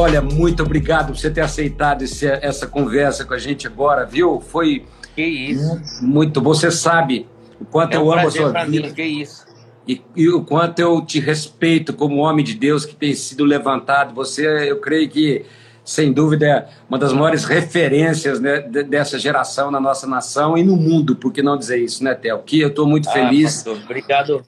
olha, muito obrigado por você ter aceitado esse, essa conversa com a gente agora, viu? Foi que isso. muito. Você sabe o quanto É um eu amo a sua vida mim, que isso. e, e o quanto eu te respeito como homem de Deus que tem sido levantado. Você, eu creio que, sem dúvida, é uma das maiores referências né, de- dessa geração na nossa nação e no mundo, por que não dizer isso, né, Theo? Que eu estou muito Ah, feliz. pastor, obrigado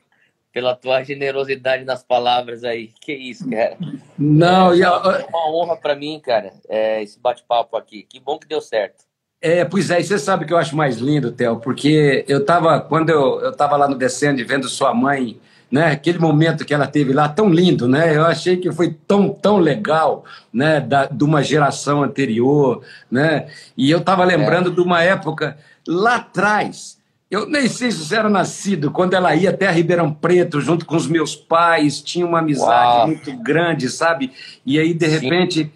pela tua generosidade nas palavras aí. Que isso, cara. Não, é, e é a- uma honra pra mim, cara, é, esse bate-papo aqui. Que bom que deu certo. É, pois é, e você sabe o que eu acho mais lindo, Theo, porque eu tava, quando eu, eu tava lá no Descende vendo sua mãe, né, aquele momento que ela teve lá, tão lindo, né, eu achei que foi tão, tão legal, né, da, de uma geração anterior, né, e eu tava lembrando de uma época lá atrás, eu nem sei se você era nascido, quando ela ia até Ribeirão Preto, junto com os meus pais, tinha uma amizade Uau. muito grande, sabe, e aí, de Sim. repente...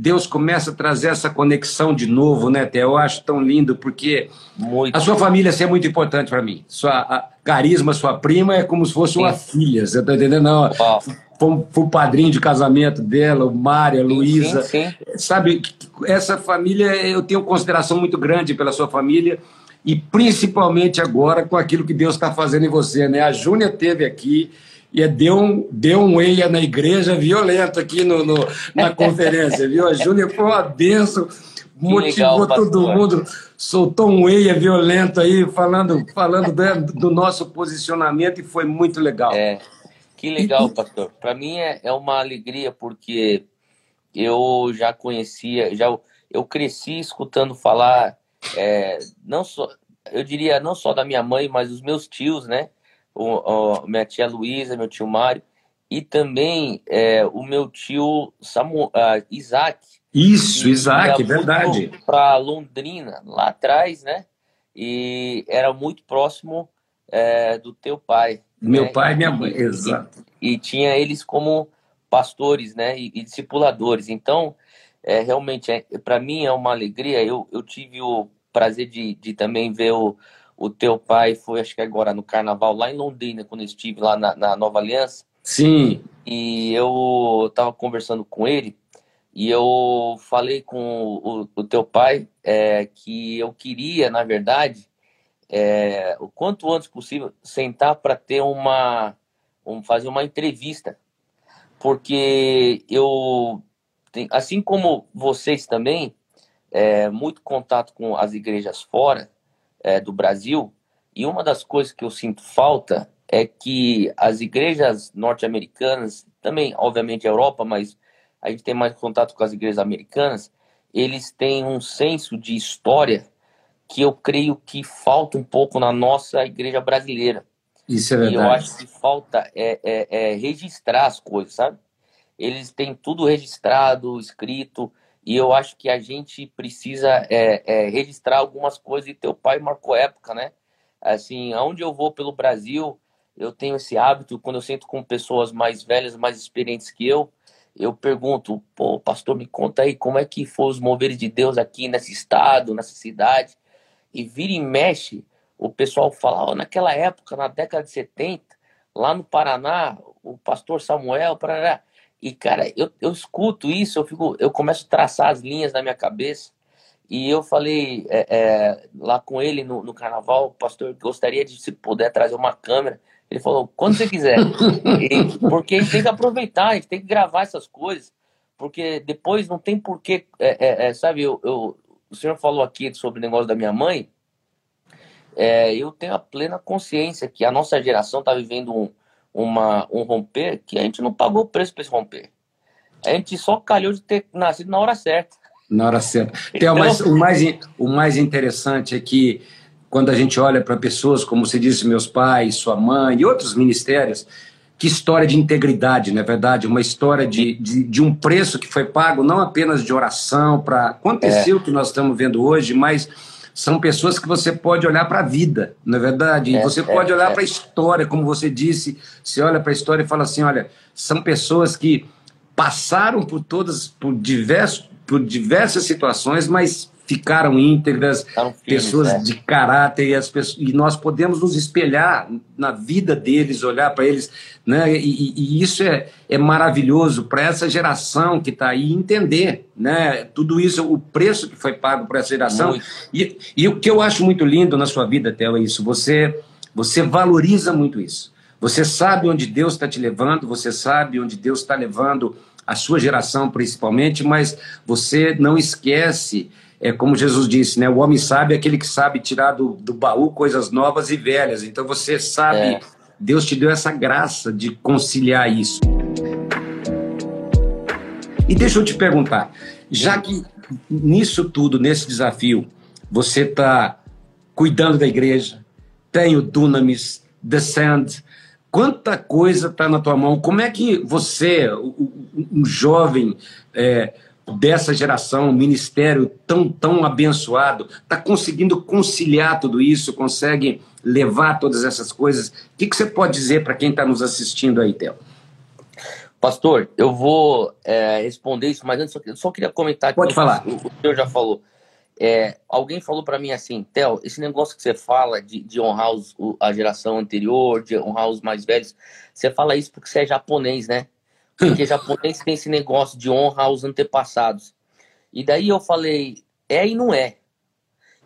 Deus começa a trazer essa conexão de novo, né, Té? Eu acho tão lindo, porque Muito. a sua família assim, é muito importante para mim. Sua a Carisma, sua prima, é como se fosse uma filha, você tá entendendo? Não, foi, foi o padrinho de casamento dela, o Mário, a Luísa. Sim, sim. Sabe, essa família, eu tenho consideração muito grande pela sua família e principalmente agora com aquilo que Deus está fazendo em você, né? A Júnia teve aqui e deu um, deu um eia na igreja violento aqui no, no- na conferência, viu? A Júnia foi uma benção, motivou legal, todo mundo, soltou um eia violento aí, falando, falando do, do nosso posicionamento e foi muito legal. É, que legal, pastor. Para mim é, é uma alegria porque eu já conhecia, já eu cresci escutando falar, é, não só, eu diria não só da minha mãe, mas dos meus tios, né? O, o- minha tia Luísa, meu tio Mário e também é, o meu tio Samu, ah, Isaac. Isso, Isaac, verdade. Para Londrina, lá atrás, né? E era muito próximo é, do teu pai. Meu né? pai e minha mãe, E- exato. e tinha eles como pastores, né, e, e discipuladores. Então, é, realmente, é, para mim é uma alegria. Eu, eu tive o prazer de, de também ver o, o teu pai, foi acho que agora no Carnaval, lá em Londrina, quando eu estive lá na, na Nova Aliança, Sim, e eu estava conversando com ele, e eu falei com o, o teu pai é, que eu queria, na verdade, é, o quanto antes possível, sentar para ter uma, um, fazer uma entrevista, porque eu, tenho- assim como vocês também, é, muito contato com as igrejas fora é, do Brasil, e uma das coisas que eu sinto falta é que as igrejas norte-americanas, também, obviamente, a Europa, mas a gente tem mais contato com as igrejas americanas, eles têm um senso de história que eu creio que falta um pouco na nossa igreja brasileira. isso é E eu verdade. acho que falta é, é, é registrar as coisas, sabe? Eles têm tudo registrado, escrito, e eu acho que a gente precisa é, é, registrar algumas coisas. E teu pai marcou época, né? Assim, aonde eu vou pelo Brasil, eu tenho esse hábito, quando eu sento com pessoas mais velhas, mais experientes que eu, eu pergunto, pô, pastor, me conta aí como é que foi os moveres de Deus aqui nesse estado, nessa cidade. E vira e mexe, o pessoal fala, ó, naquela época, na década de 70, lá no Paraná, o pastor Samuel, parará. E, cara, eu, eu escuto isso, eu fico, eu começo a traçar as linhas na minha cabeça. E eu falei é, é, lá com ele no, no carnaval, pastor, gostaria de, se puder, trazer uma câmera. Ele falou, quando você quiser. E- porque a gente tem que aproveitar, a gente tem que gravar essas coisas, porque depois não tem porquê, é, é, é, sabe, eu, eu- o senhor falou aqui sobre o negócio da minha mãe, é, eu tenho a plena consciência que a nossa geração está vivendo um, uma, um romper que a gente não pagou o preço para esse romper. A gente só calhou de ter nascido na hora certa. Na hora certa. Tem o, mais, o, mais, o mais interessante é que quando a gente olha para pessoas, como você disse, meus pais, sua mãe e outros ministérios, que história de integridade, não é verdade? Uma história de, de, de um preço que foi pago não apenas de oração para acontecer o que nós estamos vendo hoje, mas são pessoas que você pode olhar para a vida, não é verdade? É, você é, pode olhar é. para a história, como você disse, você olha para a história e fala assim, olha, são pessoas que passaram por todas, por diversos, por diversas situações, mas ficaram íntegras, pessoas é. de caráter, e, as pessoas, e nós podemos nos espelhar na vida deles, olhar para eles, né? E, e, isso é, é maravilhoso para essa geração que está aí entender, né? Tudo isso, o preço que foi pago por essa geração. E, e o que eu acho muito lindo na sua vida, Theo, é isso. Você, você valoriza muito isso. Você sabe onde Deus está te levando, você sabe onde Deus está levando a sua geração principalmente, mas você não esquece é como Jesus disse, né? O homem sabe é aquele que sabe tirar do, do baú coisas novas e velhas. Então você sabe, é. Deus te deu essa graça de conciliar isso. E deixa eu te perguntar, já que nisso tudo, nesse desafio, você está cuidando da igreja, tem o Dunamis, Descend, quanta coisa está na tua mão? Como é que você, um jovem, é, dessa geração, um ministério tão, tão abençoado, está conseguindo conciliar tudo isso, consegue levar todas essas coisas. O que, que você pode dizer para quem está nos assistindo aí, Theo? Pastor, eu vou é, responder isso, mas antes eu só queria comentar. Pode falar. O, o senhor já falou. É, alguém falou para mim assim, Theo, esse negócio que você fala de, de honrar os, a geração anterior, de honrar os mais velhos, você fala isso porque você é japonês, né? Porque japonês tem esse negócio de honra aos antepassados. E daí eu falei, é e não é.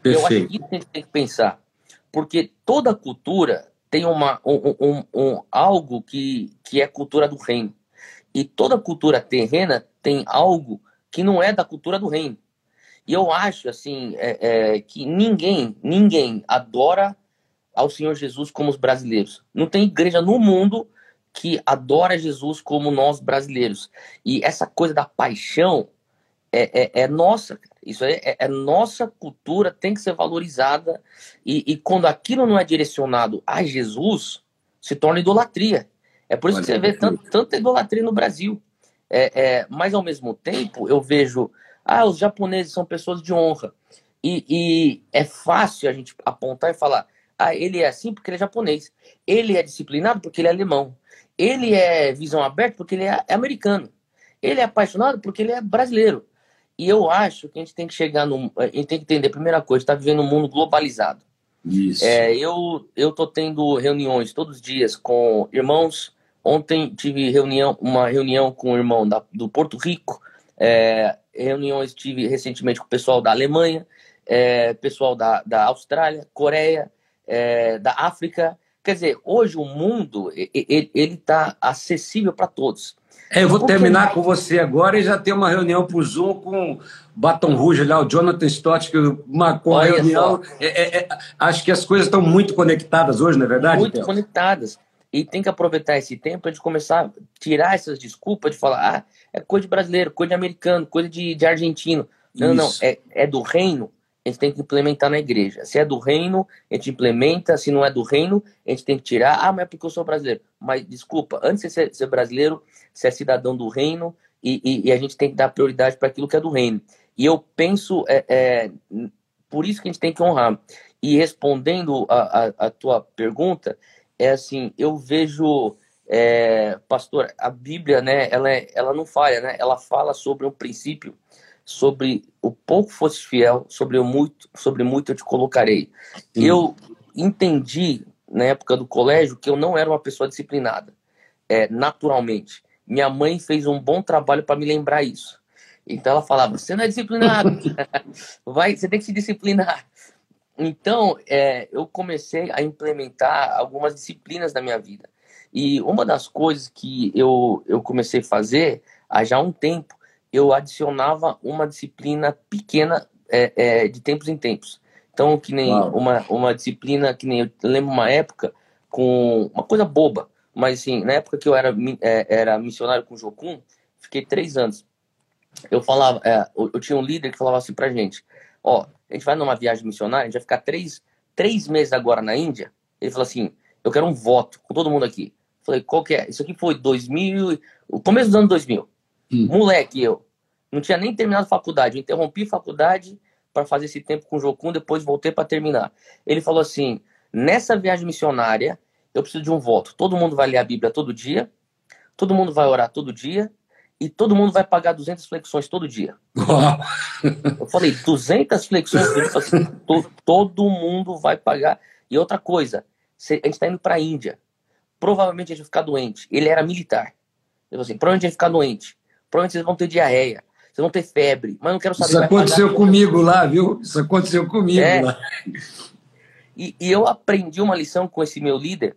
Perfeito. Eu acho que isso a gente tem que pensar. Porque toda cultura tem uma, um, um, um, algo que, que é cultura do reino. E toda cultura terrena tem algo que não é da cultura do reino. E eu acho assim é, é, que ninguém, ninguém adora ao Senhor Jesus como os brasileiros. Não tem igreja no mundo que adora Jesus como nós brasileiros. E essa coisa da paixão é, é, é nossa. Isso é, é, é, nossa cultura, tem que ser valorizada. E, e, quando aquilo não é direcionado a Jesus, se torna idolatria. É por isso que você vê tanto, tanta idolatria no Brasil. É, é, mas, ao mesmo tempo, eu vejo... Ah, os japoneses são pessoas de honra. E, e é fácil a gente apontar e falar ah, ele é assim porque ele é japonês. Ele é disciplinado porque ele é alemão. Ele é visão aberta porque ele é americano. Ele é apaixonado porque ele é brasileiro. E eu acho que a gente tem que chegar no. A gente tem que entender, primeira coisa, está vivendo um mundo globalizado. Isso. É, eu, tô tendo reuniões todos os dias com irmãos. Ontem tive reunião, uma reunião com o irmão da, do Porto Rico. É, reuniões tive recentemente com o pessoal da Alemanha, é, pessoal da, da Austrália, Coreia, é, da África. Quer dizer, hoje o mundo ele está acessível para todos. É, eu vou terminar mais... com você agora e já ter uma reunião por Zoom com Baton Rouge lá, o Jonathan Stott, que marcou a reunião. É, é, é, acho que as coisas estão muito conectadas hoje, não é verdade? Muito Theo? conectadas. E tem que aproveitar esse tempo para gente começar a tirar essas desculpas de falar, ah, é coisa de brasileiro, coisa de americano, coisa de, de argentino. Não, Isso. não, é, é do reino a gente tem que implementar na igreja. Se é do reino, a gente implementa. Se não é do reino, a gente tem que tirar. Ah, mas é porque eu sou brasileiro. Mas desculpa, antes de ser, ser brasileiro, você é cidadão do reino e, e, e, a gente tem que dar prioridade para aquilo que é do reino. E eu penso, é, é, por isso que a gente tem que honrar. E respondendo a, a, a tua pergunta, é assim, eu vejo, é, pastor, a Bíblia, né, ela, é, ela não falha, né? Ela fala sobre um princípio sobre o pouco fosse fiel, sobre o muito, sobre muito eu te colocarei. Sim. Eu entendi na época do colégio que eu não era uma pessoa disciplinada, é, naturalmente. Minha mãe fez um bom trabalho para me lembrar isso. Então ela falava: você não é disciplinado, vai, você tem que se disciplinar. Então é, eu comecei a implementar algumas disciplinas na minha vida. E uma das coisas que eu, eu comecei a fazer há já um tempo eu adicionava uma disciplina pequena é, é, de tempos em tempos. Então, que nem uma, uma disciplina, que nem eu lembro uma época com uma coisa boba, mas assim, na época que eu era, é, era missionário com o Jocum, fiquei três anos. Eu falava, é, eu, eu, tinha um líder que falava assim pra gente: Ó, a gente vai numa viagem missionária, a gente vai ficar três, três meses agora na Índia. Ele falou assim: Eu quero um voto com todo mundo aqui. Falei: Qual que é? Isso aqui foi 2000, o começo dos anos 2000. Hum. Moleque, eu. Não tinha nem terminado faculdade. Eu interrompi faculdade para fazer esse tempo com o Jocum, depois voltei para terminar. Ele falou assim: nessa viagem missionária, eu preciso de um voto. Todo mundo vai ler a Bíblia todo dia, todo mundo vai orar todo dia, e todo mundo vai pagar 200 flexões todo dia. Eu falei, 200 flexões, assim, to, todo mundo vai pagar. E outra coisa, a gente está indo para a Índia. Provavelmente a gente vai ficar doente. Ele era militar. Eu falei assim, provavelmente a gente vai ficar doente. Provavelmente vocês vão ter diarreia. Vocês vão ter febre. Mas não quero saber. Isso aconteceu comigo lá, viu? Isso aconteceu comigo é. lá. E, e, eu aprendi uma lição com esse meu líder.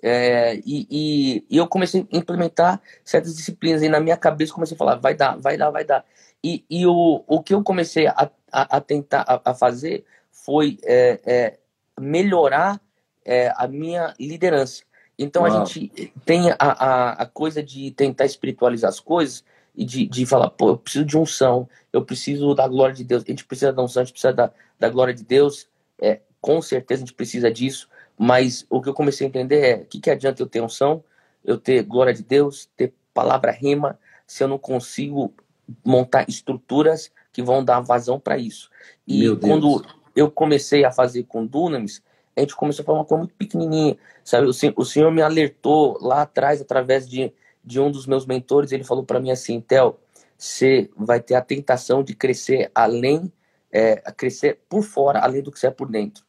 É, e, e, e, eu comecei a implementar certas disciplinas. E na minha cabeça comecei a falar: vai dar, vai dar, vai dar. E, e o, o que eu comecei a, a, a tentar a, a, fazer foi é, é melhorar é, a minha liderança. Então Uau. a gente tem a, a, a, coisa de tentar espiritualizar as coisas e de, de falar, pô, eu preciso de unção, eu preciso da glória de Deus. A gente precisa da unção, a gente precisa da, da glória de Deus. É, com certeza a gente precisa disso. Mas o que eu comecei a entender é: o que, que adianta eu ter unção, eu ter glória de Deus, ter palavra rima, se eu não consigo montar estruturas que vão dar vazão para isso. E quando eu comecei a fazer com Dunamis, a gente começou a falar uma coisa muito pequenininha, sabe? O o senhor me alertou lá atrás, através de, de um dos meus mentores, ele falou para mim assim, Tel, você vai ter a tentação de crescer além, é, crescer por fora, além do que você é por dentro.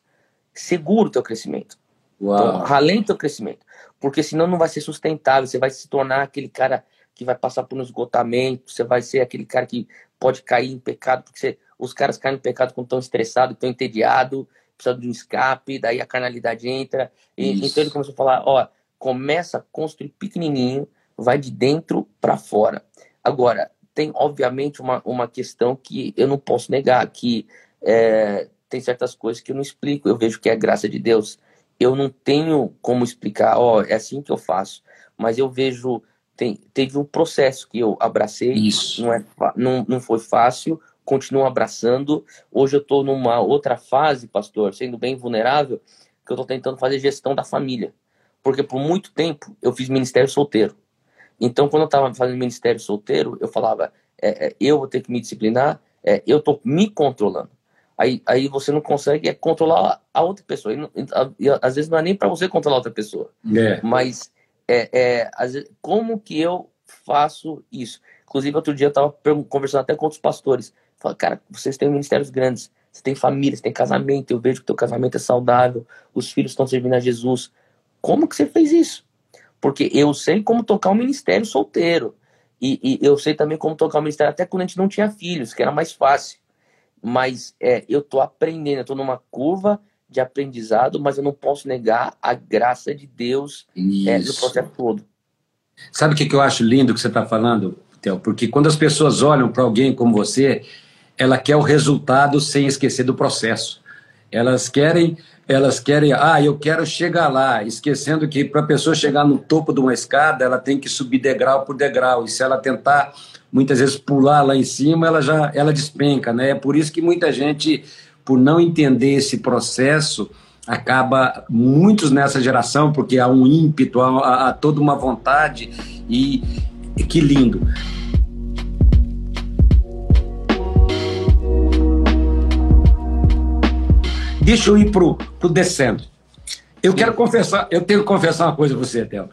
Segura o teu crescimento. Uau. Então, ralente o teu crescimento. Porque senão não vai ser sustentável, você vai se tornar aquele cara que vai passar por um esgotamento, você vai ser aquele cara que pode cair em pecado, porque você, os caras caem em pecado quando estão estressados, estão entediados, precisa de um escape, daí a carnalidade entra. E, então ele começou a falar, ó, começa a construir pequenininho, vai de dentro para fora. Agora, tem obviamente uma, uma questão que eu não posso negar, que é, tem certas coisas que eu não explico, eu vejo que é graça de Deus. Eu não tenho como explicar, ó, é assim que eu faço, mas eu vejo, tem, teve um processo que eu abracei, Isso. Não, é, não, não foi fácil, continuo abraçando. Hoje eu estou numa outra fase, pastor, sendo bem vulnerável, que eu estou tentando fazer gestão da família. Porque por muito tempo eu fiz ministério solteiro. Então, quando eu estava fazendo ministério solteiro, eu falava, é, é, eu vou ter que me disciplinar, é, eu estou me controlando. Aí, aí você não consegue é, controlar a outra pessoa. E, e, às vezes não é nem para você controlar a outra pessoa. É. Mas é, é, vezes, como que eu faço isso? Inclusive, outro dia eu estava conversando até com outros pastores. Fala, cara, vocês têm ministérios grandes, você tem família, você tem casamento, eu vejo que teu casamento é saudável, os filhos estão servindo a Jesus. Como que você fez isso? Porque eu sei como tocar um ministério solteiro. E, e eu sei também como tocar um ministério até quando a gente não tinha filhos, que era mais fácil. Mas é, eu tô aprendendo, eu tô numa curva de aprendizado, mas eu não posso negar a graça de Deus é, no processo todo. Sabe o que, que eu acho lindo que você está falando, Theo? Porque quando as pessoas olham para alguém como você, ela quer o resultado sem esquecer do processo. Elas querem, elas querem, ah, eu quero chegar lá, esquecendo que para a pessoa chegar no topo de uma escada, ela tem que subir degrau por degrau. E se ela tentar muitas vezes pular lá em cima, ela já ela despenca, né? É por isso que muita gente, por não entender esse processo, acaba muitos nessa geração, porque há um ímpeto, há, há toda uma vontade e, e que lindo. Deixa eu ir pro, pro descendo. Eu Sim. quero confessar, eu tenho que confessar uma coisa a você, Théo.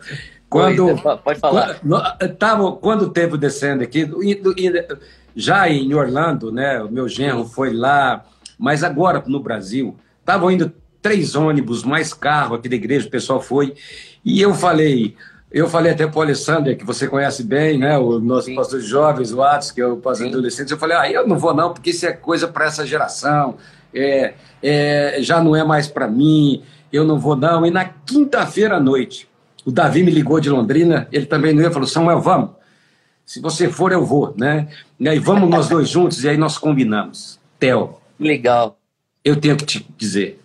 Quando, pode falar. Quando, tava, quando teve o descendo aqui, já em Orlando, né? O meu genro foi lá, mas agora no Brasil, estavam indo três ônibus, mais carro aqui da igreja, o pessoal foi. E eu falei, eu falei até para o Alessandro, que você conhece bem, né? O nosso Sim. pastor de jovens, o Atos, que é o pastor de adolescentes. Eu falei, ah, eu não vou não, porque isso é coisa para essa geração é, é, já não é mais para mim, eu não vou não. E na quinta-feira à noite, o Davi me ligou de Londrina, ele também não ia, falou, Samuel, vamos. Se você for, eu vou, né? E aí vamos nós dois juntos, e aí nós combinamos. Theo. Legal. Eu tenho que te dizer,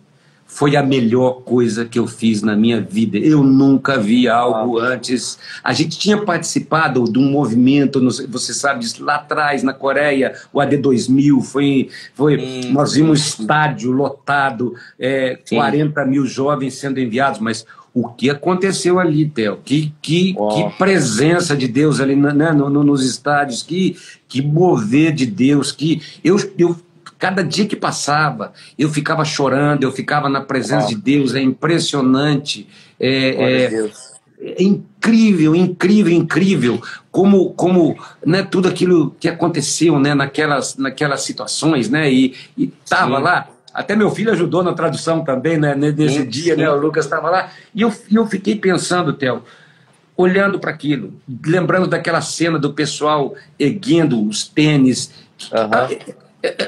foi a melhor coisa que eu fiz na minha vida. Eu nunca vi algo antes. A gente tinha participado de um movimento, você sabe disso, lá atrás, na Coreia, o AD2000, foi, foi, nós vimos um estádio lotado, é, 40 mil jovens sendo enviados, mas o que aconteceu ali, Theo? Que, que, oh. que presença de Deus ali né, no, no, nos estádios, que, que mover de Deus, que eu, eu Cada dia que passava, eu ficava chorando, eu ficava na presença de Deus, é impressionante. É, é, é incrível, incrível, incrível como, como né, tudo aquilo que aconteceu né, naquelas, naquelas situações, né? E estava lá. Até meu filho ajudou na tradução também, né? Nesse sim, dia, sim. né? O Lucas estava lá. E eu, eu fiquei pensando, Theo, olhando para aquilo, lembrando daquela cena do pessoal erguendo os tênis. Uhum.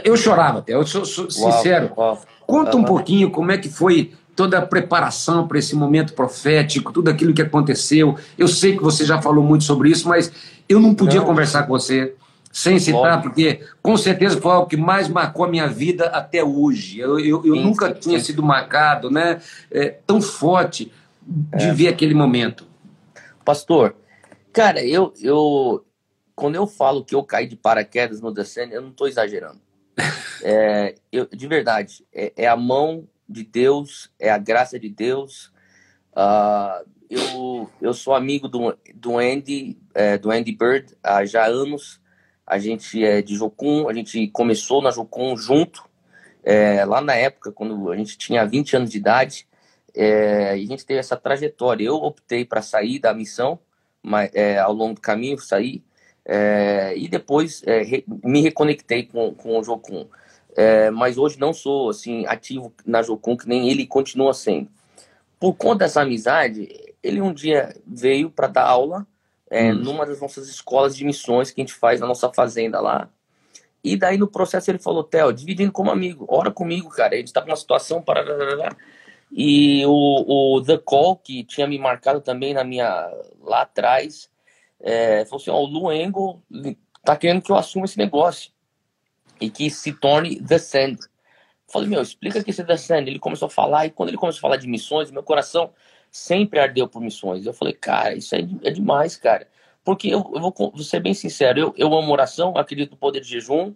Eu chorava, Theo, eu sou, sou sincero. Uau, uau. Conta um pouquinho como é que foi toda a preparação para esse momento profético, tudo aquilo que aconteceu. Eu sei que você já falou muito sobre isso, mas eu não podia não. conversar com você sem citar, porque com certeza foi algo que mais marcou a minha vida até hoje. Eu, eu, eu sim, nunca sim, tinha sim. sido marcado né, é, tão forte de é. ver aquele momento. Pastor, cara, eu, eu quando eu falo que eu caí de paraquedas no Descende, eu não estou exagerando. É, eu, de verdade, é, é, a mão de Deus, é a graça de Deus. Uh, eu, eu sou amigo do, do Andy, é, do Andy Bird há já anos. A gente é de Jocum, a gente começou na Jocum junto, é, lá na época, quando a gente tinha 20 anos de idade. É, a gente teve essa trajetória. Eu optei para sair da missão, mas é, ao longo do caminho saí. É, e depois é, re, me reconectei com, com o Jocum. É, mas hoje não sou assim ativo na Jocum, que nem ele continua sendo. Por conta dessa amizade, ele um dia veio para dar aula é, hum. numa das nossas escolas de missões que a gente faz na nossa fazenda lá. E daí no processo ele falou, Theo, dividindo como amigo, ora comigo, cara. A gente tá com uma situação para. E o, o The Call, que tinha me marcado também na minha lá atrás, é, falou assim: ó, o Luengo tá querendo que eu assuma esse negócio e que se torne The Sand. Falei, meu, explica que esse The Sand. Ele começou a falar, e quando ele começou a falar de missões, meu coração sempre ardeu por missões. Eu falei, cara, isso é, é demais, cara. Porque eu, eu vou, vou, ser bem sincero, eu, eu amo oração, acredito no poder de jejum,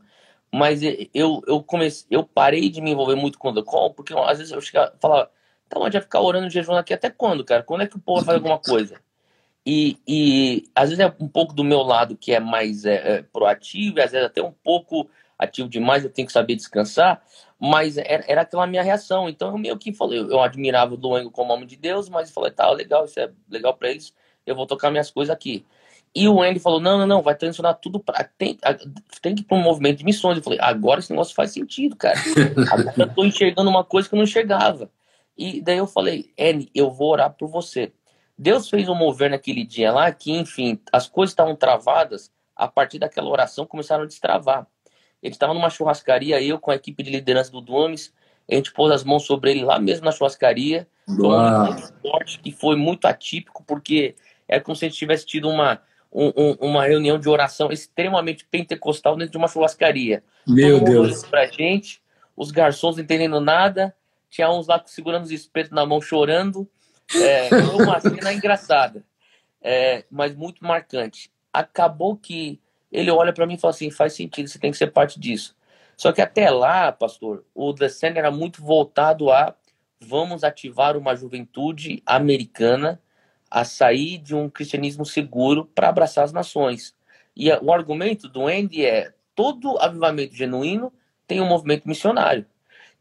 mas eu, eu, comecei, eu parei de me envolver muito com o The Call, porque às vezes eu chegava, falava, tá, mas vai ficar orando de jejum aqui até quando, cara? Quando é que o povo vai fazer alguma coisa? E, e às vezes é um pouco do meu lado que é mais é, é, proativo, às vezes até um pouco ativo demais, eu tenho que saber descansar, mas era, era aquela minha reação. Então eu meio que falei, eu admirava o Luengo como homem de Deus, mas eu falei, tá, legal, isso é legal para eles, eu vou tocar minhas coisas aqui. E o Andy falou, não, não, não, vai transicionar tudo para tem, tem que ir para um movimento de missões. Eu falei, agora esse negócio faz sentido, cara. Agora eu tô enxergando uma coisa que eu não enxergava. E daí eu falei, Andy, eu vou orar por você. Deus fez um mover naquele dia lá que, enfim, as coisas estavam travadas, a partir daquela oração começaram a destravar. Ele estava numa churrascaria, eu com a equipe de liderança do Domes, a gente pôs as mãos sobre ele lá mesmo na churrascaria. Foi um que foi muito atípico, porque é como se a gente tivesse tido uma, um, uma reunião de oração extremamente pentecostal dentro de uma churrascaria. Meu Todo Deus. Pra gente, os garçons não entendendo nada, tinha uns lá segurando os espetos na mão chorando. É, uma cena engraçada, é, mas muito marcante. Acabou que ele olha para mim e fala assim: faz sentido, você tem que ser parte disso. Só que até lá, pastor, o The Sand era muito voltado a vamos ativar uma juventude americana a sair de um cristianismo seguro para abraçar as nações. E o argumento do Andy é: todo avivamento genuíno tem um movimento missionário.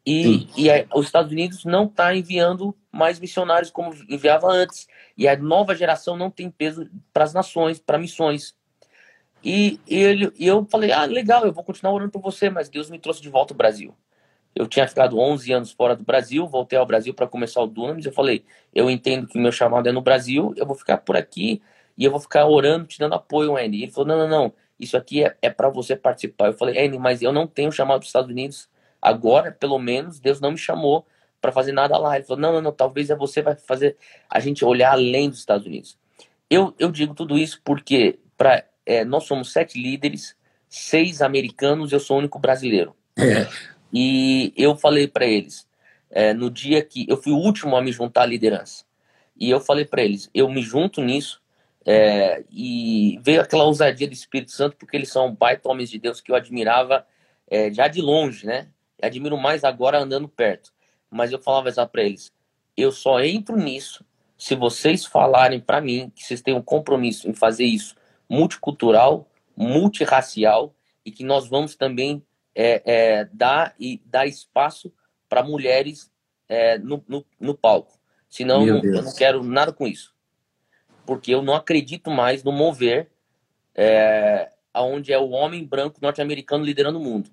E, e os Estados Unidos não está enviando mais missionários como enviava antes. E a nova geração não tem peso para as nações, para missões. E, ele, e eu falei, ah, legal, eu vou continuar orando por você, mas Deus me trouxe de volta ao Brasil. Eu tinha ficado 11 anos fora do Brasil, voltei ao Brasil para começar o Dunamis. Eu falei, eu entendo que o meu chamado é no Brasil, eu vou ficar por aqui e eu vou ficar orando, te dando apoio, Andy. Ele falou, não, não, não, isso aqui é, é para você participar. Eu falei, Andy, mas eu não tenho chamado dos Estados Unidos agora, pelo menos, Deus não me chamou para fazer nada lá. Ele falou, não, não, não, talvez é você vai fazer a gente olhar além dos Estados Unidos. Eu, eu digo tudo isso porque para é, nós somos sete líderes, seis americanos, eu sou o único brasileiro. É. E eu falei para eles, é, no dia que eu fui o último a me juntar à liderança, e eu falei para eles, eu me junto nisso, é, e veio aquela ousadia do Espírito Santo, porque eles são baita homens de Deus que eu admirava é, já de longe, né? Admiro mais agora andando perto. Mas eu falava já para eles, eu só entro nisso se vocês falarem para mim que vocês têm um compromisso em fazer isso multicultural, multirracial e que nós vamos também é, é, dar e dar espaço para mulheres é, no, no, no, palco. Senão eu não, eu não, quero nada com isso. porque eu não acredito mais no mover é, onde é o homem branco norte-americano liderando o mundo.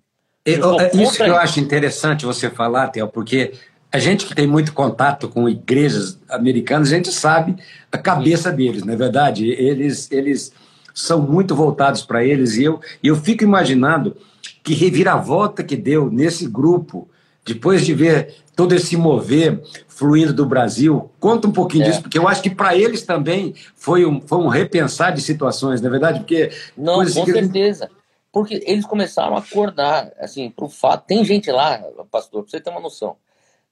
Eu, é isso que eu acho interessante você falar, Theo, porque a gente que tem muito contato com igrejas americanas, a gente sabe a cabeça deles, não é verdade? Eles, eles são muito voltados para eles e eu, eu fico imaginando que reviravolta que deu nesse grupo, depois de ver todo esse mover fluindo do Brasil. Conta um pouquinho é. disso, porque eu acho que para eles também foi um, foi um repensar de situações, não é verdade? Porque não, com certeza. Porque eles começaram a acordar, assim, para o fato. Tem gente lá, pastor, para você ter uma noção.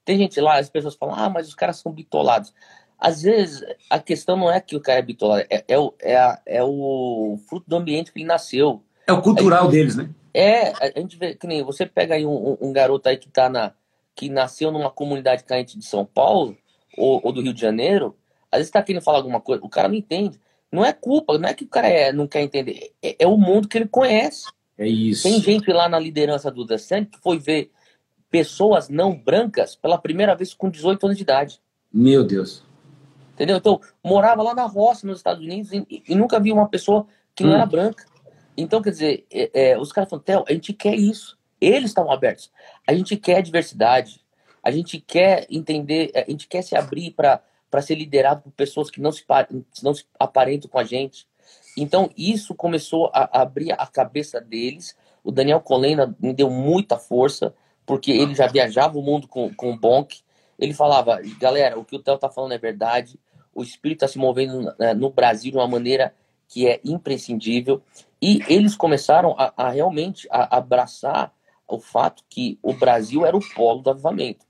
Tem gente lá, as pessoas falam, ah, mas os caras são bitolados. Às vezes, a questão não é que o cara é bitolado, é, é, o, é, a, é o fruto do ambiente que ele nasceu. É o cultural gente, deles, né? É, a gente vê, que nem você pega aí um, um garoto aí que tá na, que nasceu numa comunidade carente de São Paulo ou, ou do Rio de Janeiro, às vezes está querendo falar alguma coisa, o cara não entende. Não é culpa, não é que o cara é, não quer entender, é, é, o mundo que ele conhece. É isso. Tem gente lá na liderança do Descent que foi ver pessoas não brancas pela primeira vez com 18 anos de idade. Meu Deus. Entendeu? Então, morava lá na roça, nos Estados Unidos, e, e nunca vi uma pessoa que não hum. era branca. Então, quer dizer, é, é, os caras falam, Theo, a gente quer isso. Eles estavam abertos. A gente quer diversidade. A gente quer entender, a gente quer se abrir para ser liderado por pessoas que não se, não se aparentam com a gente. Então, isso começou a abrir a cabeça deles. O Daniel Colena me deu muita força, porque ele já viajava o mundo com, com o Bonk. Ele falava, galera, o que o Theo está falando é verdade. O espírito está se movendo né, no Brasil de uma maneira que é imprescindível. E eles começaram a, a realmente a abraçar o fato que o Brasil era o polo do avivamento.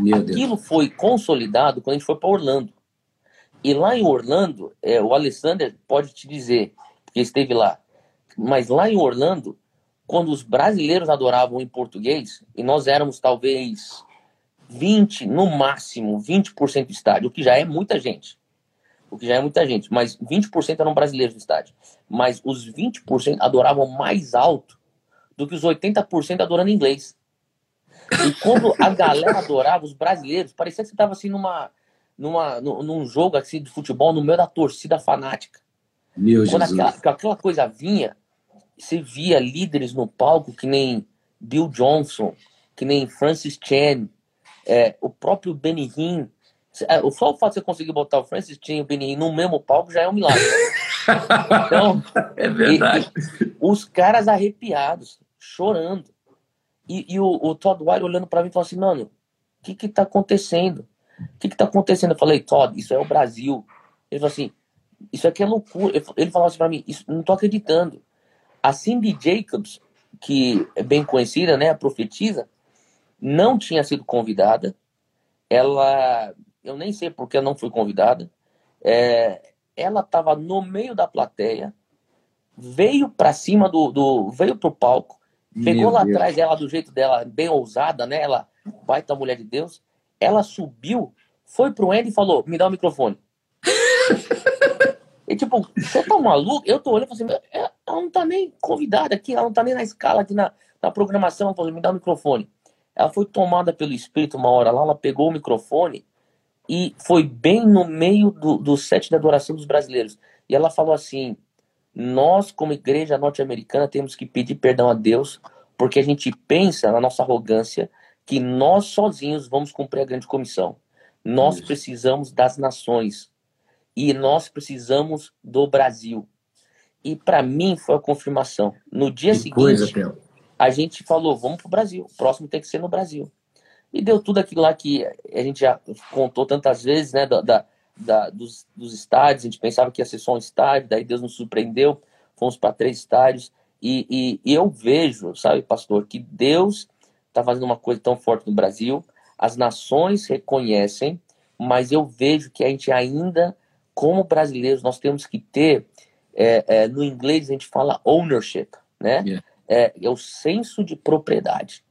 Meu Aquilo Deus. foi consolidado quando a gente foi para Orlando. E lá em Orlando, é, o Alessander pode te dizer, porque esteve lá, mas lá em Orlando, quando os brasileiros adoravam em português, e nós éramos talvez 20, no máximo, 20% do estádio, o que já é muita gente. O que já é muita gente, mas 20% eram brasileiros no estádio. Mas os 20% adoravam mais alto do que os 80% adorando inglês. E quando a galera adorava, os brasileiros, parecia que você estava assim numa, numa, num jogo assim de futebol no meio da torcida fanática. Meu quando aquela, aquela coisa vinha, você via líderes no palco que nem Bill Johnson, que nem Francis Chan, é, o próprio Benny Hinn. É, só o fato de você conseguir botar o Francis Chan e o Benny Hinn no mesmo palco já é um milagre. Então, é verdade. E, e, os caras arrepiados chorando. E, e o, o, Todd Wiley olhando para mim e falou assim, mano, o que que tá acontecendo? O que que tá acontecendo? Eu falei, Todd, isso é o Brasil. Ele falou assim, isso aqui é loucura. Ele falou assim para mim, isso, não tô acreditando. A Cindy Jacobs, que é bem conhecida, né, a profetisa, não tinha sido convidada. Ela, eu nem sei porque ela não foi convidada. É, ela estava no meio da plateia, veio para cima do, do veio pro palco, Pegou Meu lá Deus. atrás ela do jeito dela, bem ousada, né? Ela, baita mulher de Deus. Ela subiu, foi pro Andy e falou: Me dá o microfone. e tipo, você tá maluco? Eu tô olhando e falei assim: Ela não tá nem convidada aqui, ela não tá nem na escala aqui na, na programação. Ela falou: Me dá o microfone. Ela foi tomada pelo Espírito uma hora lá, ela pegou o microfone e foi bem no meio do, do set de adoração dos brasileiros. E ela falou assim: nós, como igreja norte-americana, temos que pedir perdão a Deus, porque a gente pensa na nossa arrogância que nós sozinhos vamos cumprir a grande comissão. Nós Isso. precisamos das nações e nós precisamos do Brasil. E para mim foi a confirmação. No dia que seguinte, coisa, a gente falou: vamos para o Brasil, o próximo tem que ser no Brasil. E deu tudo aquilo lá que a gente já contou tantas vezes, né? Da, da da, dos, dos estádios, a gente pensava que ia ser só um estádio, daí Deus nos surpreendeu, fomos para três estádios, e, e, e, eu vejo, sabe, pastor, que Deus está fazendo uma coisa tão forte no Brasil, as nações reconhecem, mas eu vejo que a gente ainda, como brasileiros, nós temos que ter, é, é, no inglês a gente fala ownership, né? Yeah. É, é o senso de propriedade.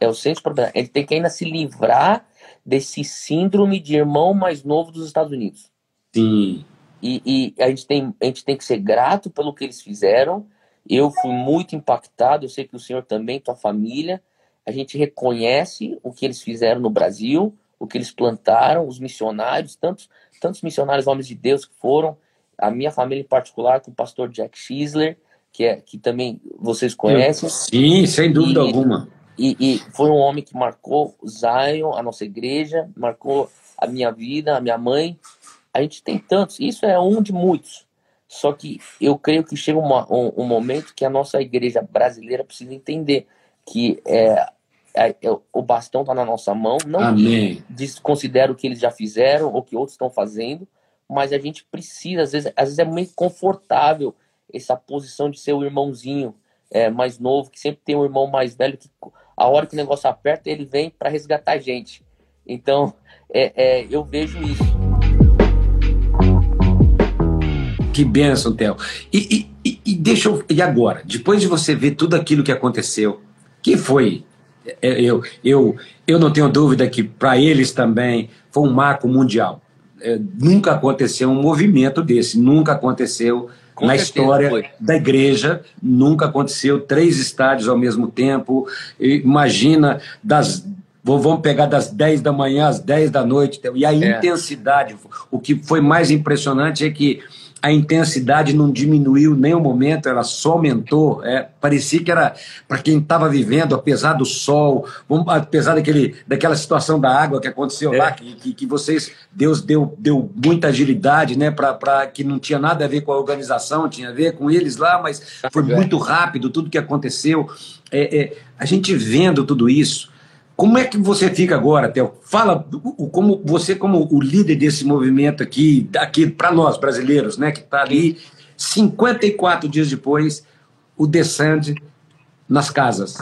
É o senso de propriedade. A gente tem que ainda se livrar desse síndrome de irmão mais novo dos Estados Unidos. Sim. E, e, a, gente tem, a gente tem que ser grato pelo que eles fizeram. Eu fui muito impactado, eu sei que o senhor também, tua família. A gente reconhece o que eles fizeram no Brasil, o que eles plantaram, os missionários, tantos, tantos missionários, homens de Deus que foram. a minha família em particular, com o pastor Jack Schisler, que, é, que também vocês conhecem. Sim, sem dúvida e, alguma. E, e, foi um homem que marcou Zion, a nossa igreja, marcou a minha vida, a minha mãe. A gente tem tantos, isso é um de muitos. Só que eu creio que chega uma, um, um, momento que a nossa igreja brasileira precisa entender que é, é, é o bastão está na nossa mão. Não Amém. desconsidero o que eles já fizeram ou que outros estão fazendo, mas a gente precisa, às vezes, às vezes é muito confortável essa posição de ser o irmãozinho é, mais novo, que sempre tem um irmão mais velho que a hora que o negócio aperta, ele vem para resgatar a gente. Então, é, é, eu vejo isso. Que benção, Theo. E, e, e, deixa eu. E agora? Depois de você ver tudo aquilo que aconteceu, que foi. É, eu, eu, eu não tenho dúvida que para eles também foi um marco mundial. É, nunca aconteceu um movimento desse, nunca aconteceu Com na história foi. da igreja, nunca aconteceu três estádios ao mesmo tempo. Imagina das Vamos pegar das 10 da manhã às 10 da noite. E a é. intensidade, o que foi mais impressionante é que a intensidade não diminuiu nem um momento, ela só aumentou. É, parecia que era para quem estava vivendo, apesar do sol, apesar daquele, daquela situação da água que aconteceu é. lá, que, que, que, vocês, Deus deu, deu muita agilidade, né, para que não tinha nada a ver com a organização, tinha a ver com eles lá, mas foi muito rápido tudo que aconteceu. É, é, a gente vendo tudo isso, como é que você fica agora, Theo? Fala como você, como o líder desse movimento aqui, aqui para nós brasileiros, né, que está ali 54 dias depois, o descende nas casas.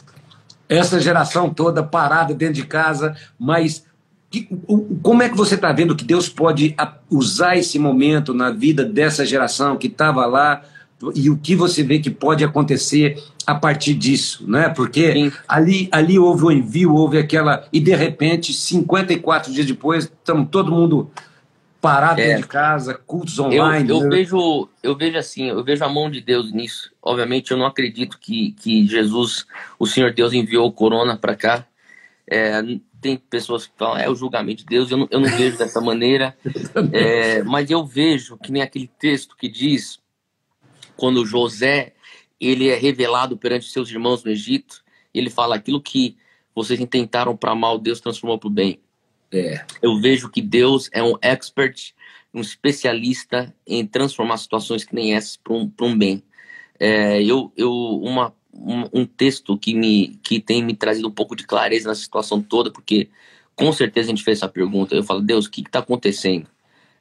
Essa geração toda parada dentro de casa, mas que, como é que você está vendo que Deus pode usar esse momento na vida dessa geração que estava lá e o que você vê que pode acontecer a partir disso, né? Porque ali, ali houve o envio, houve aquela. E de repente, 54 dias depois, estamos todo mundo parado é. dentro de casa, cultos online. Eu, eu né? vejo, eu vejo assim, eu vejo a mão de Deus nisso. Obviamente, eu não acredito que, que Jesus, o Senhor Deus, enviou o corona para cá. É, tem pessoas que falam, é o julgamento de Deus, eu não, eu não vejo dessa maneira. É, mas eu vejo que nem aquele texto que diz quando José ele é revelado perante seus irmãos no Egito, ele fala aquilo que vocês intentaram para mal, Deus transformou para o bem. É. Eu vejo que Deus é um expert, um especialista em transformar situações que nem essas para um, um bem. É, eu, eu uma, um, um, texto que me que tem me trazido um pouco de clareza na situação toda, porque com certeza a gente fez essa pergunta. Eu falo, Deus, o que está acontecendo?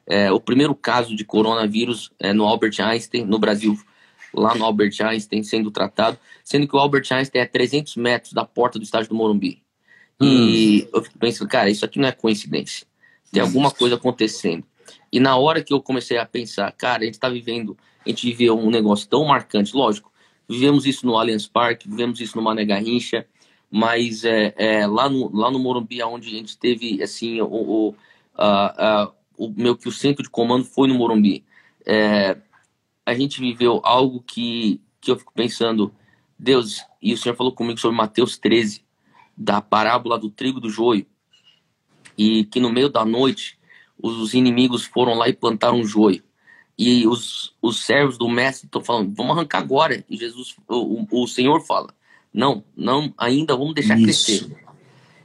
É, o primeiro caso de coronavírus é, no Albert Einstein, no Brasil, lá no Albert Einstein sendo tratado, sendo que o Albert Einstein é a 300 metros da porta do estádio do Morumbi. Hum. E eu fico pensando, cara, isso aqui não é coincidência. Tem alguma coisa acontecendo. E na hora que eu comecei a pensar, cara, a gente está vivendo, a gente viveu um negócio tão marcante, lógico, vivemos isso no Allianz Parque, vivemos isso no Mané Garrincha, mas é, é, lá, no, lá no Morumbi, onde a gente teve, assim, o, o, a, a, o meu que o centro de comando foi no Morumbi. É, a gente viveu algo que, que eu fico pensando, Deus, e o Senhor falou comigo sobre Mateus 13, da parábola do trigo do joio, e que no meio da noite os inimigos foram lá e plantaram um joio. E os, os servos do mestre estão falando, vamos arrancar agora. E Jesus, o, o Senhor fala, não, não, ainda vamos deixar Isso. crescer.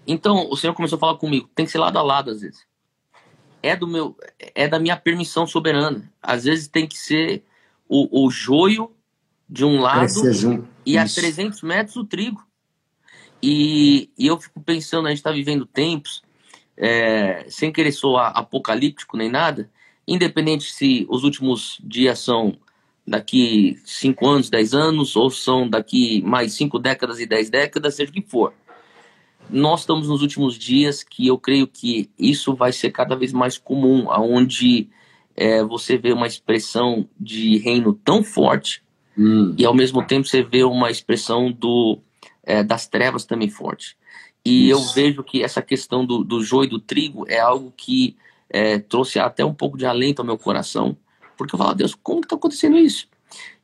Então o Senhor começou a falar comigo, tem que ser lado a lado às vezes. É do meu, é da minha permissão soberana. Às vezes tem que ser o, o joio de um lado e a 300 metros o trigo. E, e eu fico pensando, a gente está vivendo tempos, é, sem querer soar apocalíptico nem nada, independente se os últimos dias são daqui 5 anos, 10 anos, ou são daqui mais 5 décadas e 10 décadas, seja o que for. Nós estamos nos últimos dias que eu creio que isso vai ser cada vez mais comum, aonde é, você vê uma expressão de reino tão forte hum. e ao mesmo tempo você vê uma expressão do, é, das trevas também forte. E Isso. eu vejo que essa questão do, do joio e do trigo é algo que é, trouxe até um pouco de alento ao meu coração, porque eu falo, Deus, como está acontecendo isso?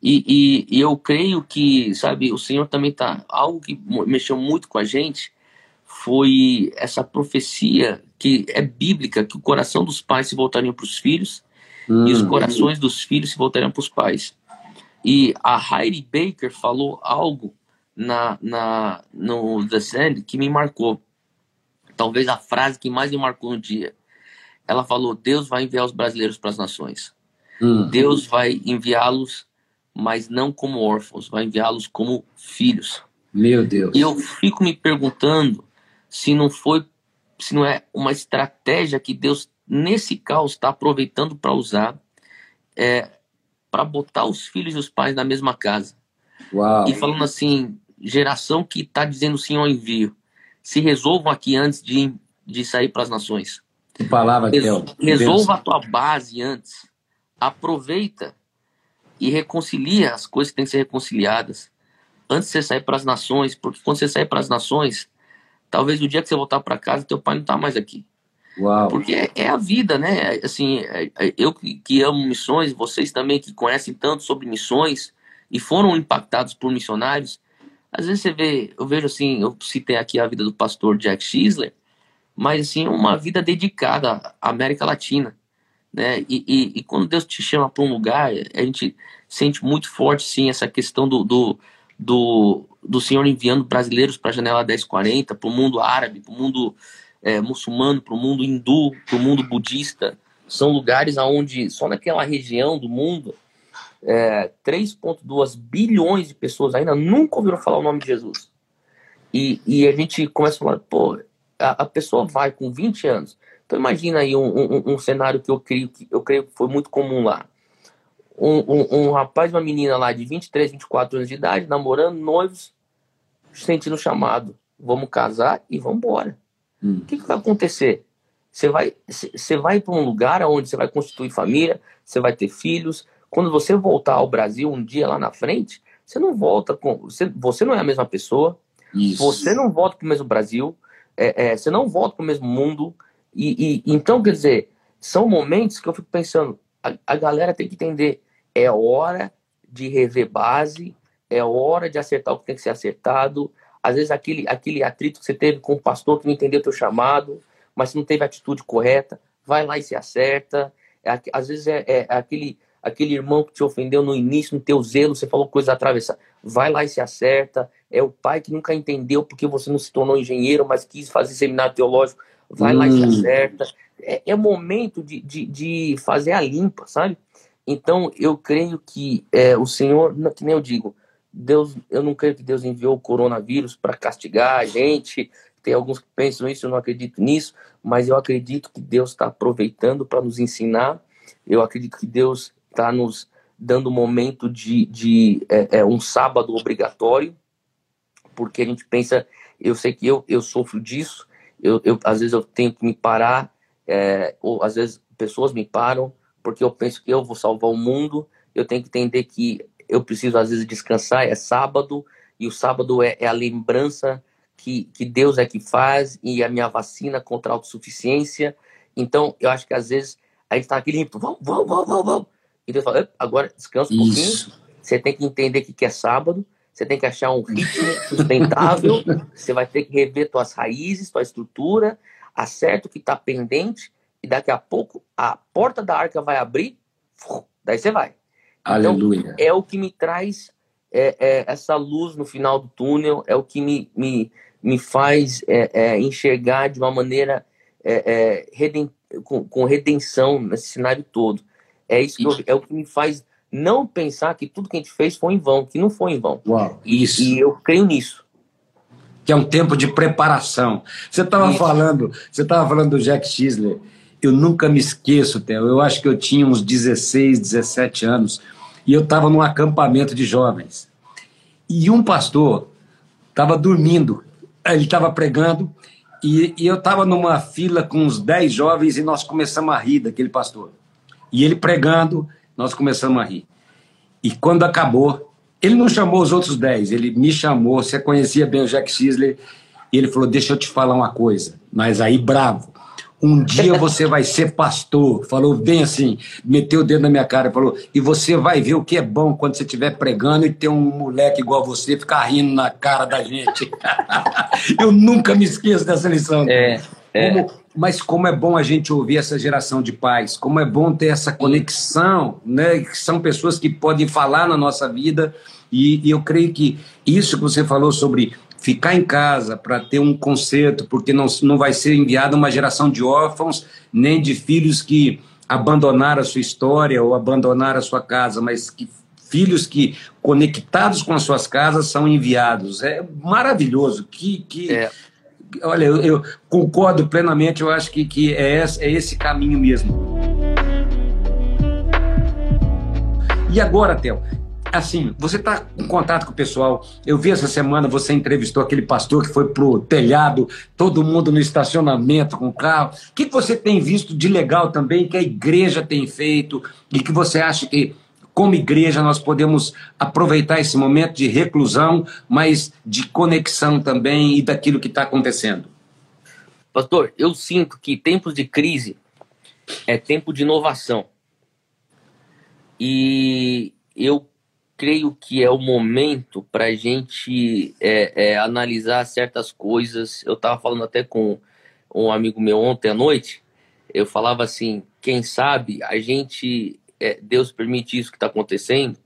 E, e, e, eu creio que, sabe, o Senhor também está. Algo que mexeu muito com a gente foi essa profecia que é bíblica, que o coração dos pais se voltariam para os filhos hum. e os corações dos filhos se voltarão para os pais. E a Heidi Baker falou algo na, na, no The Sand que me marcou. Talvez a frase que mais me marcou no dia. Ela falou: Deus vai enviar os brasileiros para as nações. Hum. Deus vai enviá-los, mas não como órfãos, vai enviá-los como filhos. Meu Deus. E eu fico me perguntando se não foi, se não é uma estratégia que Deus nesse caos está aproveitando para usar é, para botar os filhos e os pais na mesma casa. Uau. E falando assim, geração que está dizendo sim ao envio, se resolvam aqui antes de, de sair para as nações. Que palavra, Resol, Resolva a tua base antes. Aproveita e reconcilia as coisas que têm que ser reconciliadas antes de você sair para as nações, porque quando você sair para as nações, talvez o dia que você voltar para casa, teu pai não está mais aqui. Uau. Porque é, é, a vida, né? Assim, é, é, eu que, que, amo missões, vocês também que conhecem tanto sobre missões e foram impactados por missionários, às vezes você vê, eu vejo assim, eu citei aqui a vida do pastor Jack Schisler, mas assim, uma vida dedicada à América Latina, né? E, e, e quando Deus te chama para um lugar, a gente sente muito forte, sim, essa questão do, do, do, do Senhor enviando brasileiros para a janela 1040, para o mundo árabe, para o mundo é, muçulmano, para o mundo hindu, para o mundo budista. São lugares onde, só naquela região do mundo, é, 3,2 bilhões de pessoas ainda nunca ouviram falar o nome de Jesus. E, e a gente começa a falar, pô, a, a pessoa vai com 20 anos. Então imagina aí um, um, um, cenário que eu creio que eu creio que foi muito comum lá. Um, um, rapaz uma menina lá de 23, 24 anos de idade, namorando, noivos, sentindo chamado. Vamos casar e vamos embora. Hum. O que, que vai acontecer? Você vai, você vai para um lugar onde você vai constituir família, você vai ter filhos. Quando você voltar ao Brasil um dia lá na frente, você não volta com. Você, você não é a mesma pessoa. Isso. Você não volta para o mesmo Brasil. É, é, você não volta para o mesmo mundo. E, e, então, quer dizer, são momentos que eu fico pensando, a, a galera tem que entender, é hora de rever base, é hora de acertar o que tem que ser acertado, às vezes aquele, aquele atrito que você teve com o pastor que não entendeu o teu chamado, mas não teve a atitude correta, vai lá e se acerta. É, às vezes é, é, aquele, aquele irmão que te ofendeu no início, no teu zelo, você falou coisa atravessar, vai lá e se acerta. É o pai que nunca entendeu porque você não se tornou engenheiro, mas quis fazer seminário teológico, vai hum. lá e se hum. acerta. É, é momento de, de, de, fazer a limpa, sabe? Então eu creio que é, o Senhor, que nem eu digo, Deus, eu não creio que Deus enviou o coronavírus para castigar a gente. Tem alguns que pensam isso, eu não acredito nisso, mas eu acredito que Deus está aproveitando para nos ensinar. Eu acredito que Deus está nos dando um momento de, de é, é, um sábado obrigatório, porque a gente pensa, eu sei que eu, eu sofro disso, eu, eu às vezes eu tenho que me parar, é, ou às vezes pessoas me param, porque eu penso que eu vou salvar o mundo, eu tenho que entender que eu preciso às vezes descansar, é sábado, e o sábado é, é a lembrança que, que Deus é que faz, e a minha vacina contra a autossuficiência. Então, eu acho que às vezes a gente está aqui limpo, vamos, vamos, vamos, vamos. E Deus fala, agora descansa um Isso. pouquinho, você tem que entender que, que é sábado, você tem que achar um ritmo sustentável, você vai ter que rever suas raízes, sua estrutura, acerta o que está pendente, e daqui a pouco a porta da arca vai abrir, daí você vai. Então, Aleluia. é o que me traz é, é, essa luz no final do túnel, é o que me, me, me faz é, é enxergar de uma maneira é, é, reden com, com, redenção nesse cenário todo. É isso, isso. Eu, é o que me faz não pensar que tudo que a gente fez foi em vão, que não foi em vão. Uau, e, isso. e eu creio nisso. Que é um tempo de preparação. Você estava falando, você estava falando do Jack Schisler eu nunca me esqueço, Theo. Eu acho que eu tinha uns 16, 17 anos e eu estava num acampamento de jovens. E um pastor estava dormindo, ele estava pregando e, e eu estava numa fila com uns 10 jovens e nós começamos a rir daquele pastor. E ele pregando, nós começamos a rir. E quando acabou, ele não chamou os outros 10, ele me chamou. Você conhecia bem o Jack Schisler e ele falou: Deixa eu te falar uma coisa. Mas aí, bravo. Um dia você vai ser pastor. Falou bem assim, meteu o dedo na minha cara falou: e você vai ver o que é bom quando você estiver pregando e ter um moleque igual você ficar rindo na cara da gente. Eu nunca me esqueço dessa lição. É, é. Como, Mas como é bom a gente ouvir essa geração de pais, como é bom ter essa conexão, né? Que são pessoas que podem falar na nossa vida, e, e eu creio que isso que você falou sobre ficar em casa para ter um conserto, porque não, não vai ser enviada uma geração de órfãos, nem de filhos que abandonaram a sua história ou abandonaram a sua casa, mas que filhos que, conectados com as suas casas, são enviados. É maravilhoso. Que, que, é. Olha, eu, eu, concordo plenamente, eu acho que, que é, esse, é esse caminho mesmo. E agora, Theo, assim, você está em contato com o pessoal. Eu vi essa semana, você entrevistou aquele pastor que foi pro telhado, todo mundo no estacionamento com o carro. O que você tem visto de legal também que a igreja tem feito e que você acha que como igreja, nós podemos aproveitar esse momento de reclusão, mas de conexão também e daquilo que está acontecendo. Pastor, eu sinto que tempos de crise é tempo de inovação. E eu creio que é o momento para a gente é, é, analisar certas coisas. Eu estava falando até com um amigo meu ontem à noite. Eu falava assim: quem sabe a gente é, Deus permite isso que está acontecendo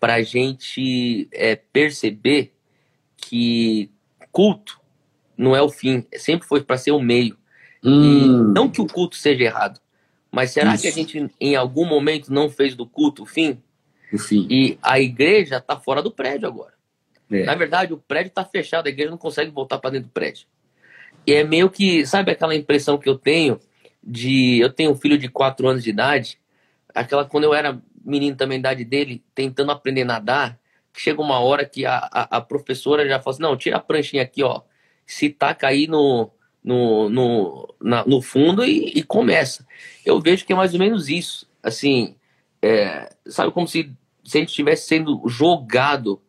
para a gente é, perceber que culto não é o fim, sempre foi para ser o meio. Hum. não que o culto seja errado, mas será isso. que a gente em algum momento não fez do culto o fim? O fim. E a igreja está fora do prédio agora. É. Na verdade, o prédio está fechado, a igreja não consegue voltar para dentro do prédio. E é meio que, sabe aquela impressão que eu tenho de. Eu tenho um filho de 4 anos de idade aquela quando eu era menino também, idade dele, tentando aprender a nadar, chega uma hora que a, a, a, professora já fala assim, não, tira a pranchinha aqui, ó, se taca aí no, no, no, na, no fundo e, e, começa. Eu vejo que é mais ou menos isso, assim, é, sabe como se, se a gente estivesse sendo jogado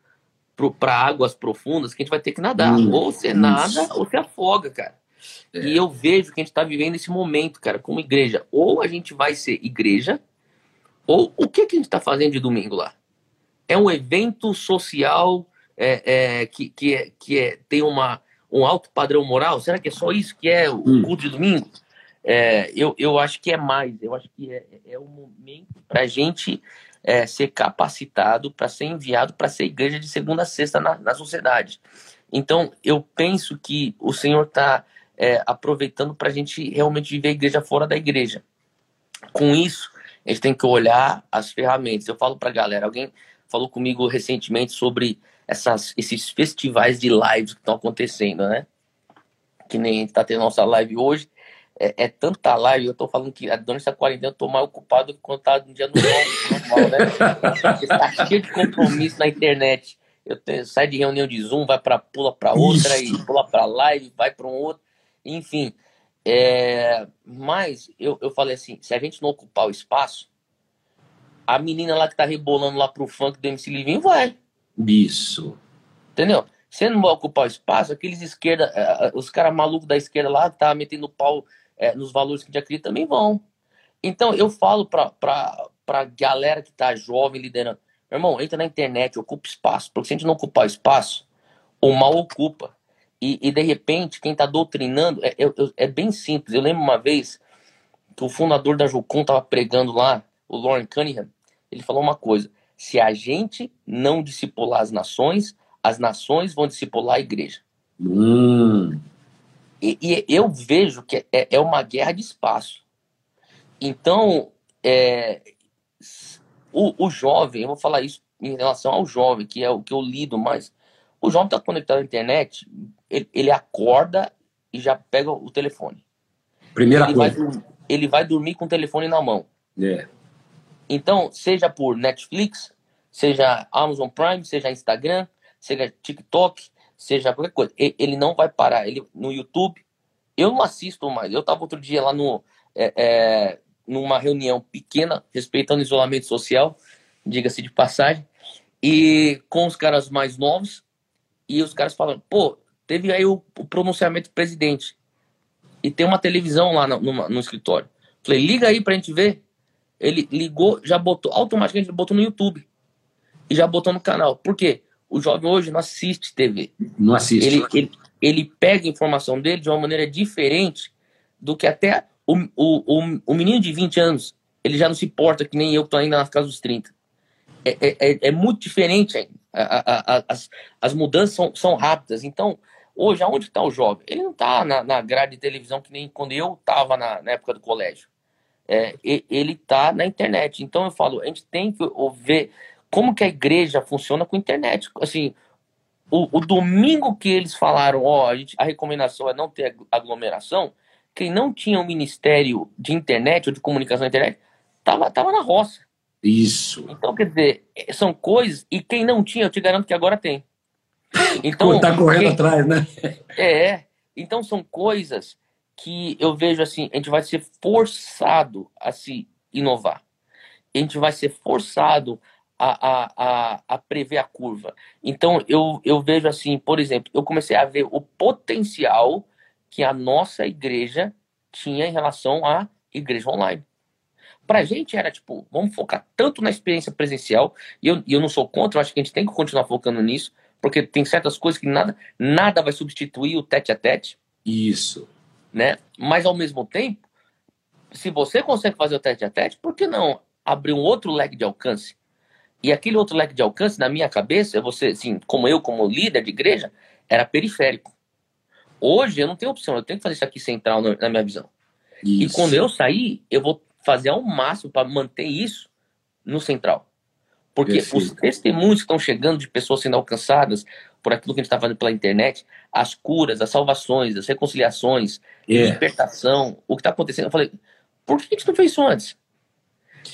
para águas profundas que a gente vai ter que nadar. Hum, ou você nada ou você afoga, cara. É. E eu vejo que a gente está vivendo esse momento, cara, como igreja. Ou a gente vai ser igreja, ou o que, que a gente está fazendo de domingo lá? É um evento social é, é, que, que, é, que é, tem uma, um alto padrão moral? Será que é só isso que é o hum. culto de domingo? É, eu, eu acho que é mais. Eu acho que é, é o momento para a gente é, ser capacitado para ser enviado para ser igreja de segunda a sexta na, na sociedade. Então, eu penso que o Senhor está é, aproveitando para a gente realmente viver a igreja fora da igreja. Com isso, a gente tem que olhar as ferramentas. Eu falo para a galera, alguém falou comigo recentemente sobre essas, esses festivais de lives que estão acontecendo, né? Que nem está tendo nossa live hoje. É, é, tanta live, eu estou falando que durante essa quarentena eu estou mais ocupado do que quando no dia normal, né? Está cheio de compromisso na internet. Eu tenho, sai de reunião de Zoom, vai para pula para outra Isso. e pula para live, vai para um outro. Enfim, é, mas eu, eu falei assim: se a gente não ocupar o espaço, a menina lá que tá rebolando lá pro funk do MC Livinho vai. Isso. Entendeu? Você não vai ocupar o espaço, aqueles esquerda, é, é, os caras malucos da esquerda lá, tá metendo pau é, nos valores que a gente acredita, também vão. Então eu falo pra, pra galera que tá jovem liderando: meu irmão, entra na internet, ocupa espaço, porque se a gente não ocupar espaço, o mal ocupa. E, e de repente, quem está doutrinando é, é, é, bem simples. Eu lembro uma vez que o fundador da Jucum estava pregando lá, o Lauren Cunningham. Ele falou uma coisa: se a gente não discipular as nações, as nações vão discipular a igreja. Hum. E, e, eu vejo que é, é, uma guerra de espaço. Então, é, o, o jovem, eu vou falar isso em relação ao jovem, que é o que eu lido mais. O jovem está conectado à internet, ele, ele, acorda e já pega o telefone. Primeira ele coisa. Vai, ele vai dormir com o telefone na mão. É. Então, seja por Netflix, seja Amazon Prime, seja Instagram, seja TikTok, seja qualquer coisa, ele não vai parar. Ele no YouTube, eu não assisto mais. Eu estava outro dia lá no é, é, numa reunião pequena, respeitando o isolamento social, diga-se de passagem, e com os caras mais novos, e os caras falam, pô, teve aí o, o pronunciamento do presidente. E tem uma televisão lá no, no, no, escritório. Falei, liga aí pra gente ver. Ele ligou, já botou, automaticamente botou no YouTube. E já botou no canal. Por quê? O jovem hoje não assiste TV. Não assiste. Ele, ele, ele pega a informação dele de uma maneira diferente do que até o, o, o, o menino de 20 anos. Ele já não se importa que nem eu que tô ainda nas casas dos 30. É, é, é, é muito diferente. A, a, a, as, as mudanças são, são rápidas. Então, hoje, aonde está o jovem? Ele não está na, na grade de televisão que nem quando eu estava na, na época do colégio. É, ele está na internet. Então, eu falo, a gente tem que ver como que a igreja funciona com internet. Assim, o, o domingo que eles falaram, ó, a, gente, a recomendação é não ter aglomeração, quem não tinha um ministério de internet ou de comunicação na internet, tava, tava na roça. Isso. Então, quer dizer, são coisas, e quem não tinha, eu te garanto que agora tem. Então, tá correndo quem, atrás, né? É, então são coisas que eu vejo assim, a gente vai ser forçado a se inovar. A gente vai ser forçado a, a, a, prever a curva. Então, eu, eu vejo assim, por exemplo, eu comecei a ver o potencial que a nossa igreja tinha em relação à igreja online. Pra gente era tipo, vamos focar tanto na experiência presencial, e eu, e eu não sou contra, eu acho que a gente tem que continuar focando nisso, porque tem certas coisas que nada, nada vai substituir o tete a tete. Isso. Né? Mas ao mesmo tempo, se você consegue fazer o tete a tete, por que não abrir um outro leque de alcance? E aquele outro leque de alcance, na minha cabeça, você, assim, como eu, como líder de igreja, era periférico. Hoje eu não tenho opção, eu tenho que fazer isso aqui central na minha visão. Isso. E quando eu sair, eu vou fazer ao máximo para manter isso no central. Porque Perfeito. os testemunhos que estão chegando de pessoas sendo alcançadas por aquilo que a gente está fazendo pela internet, as curas, as salvações, as reconciliações, a é. libertação, o que está acontecendo. Eu falei, por que a gente não fez isso antes?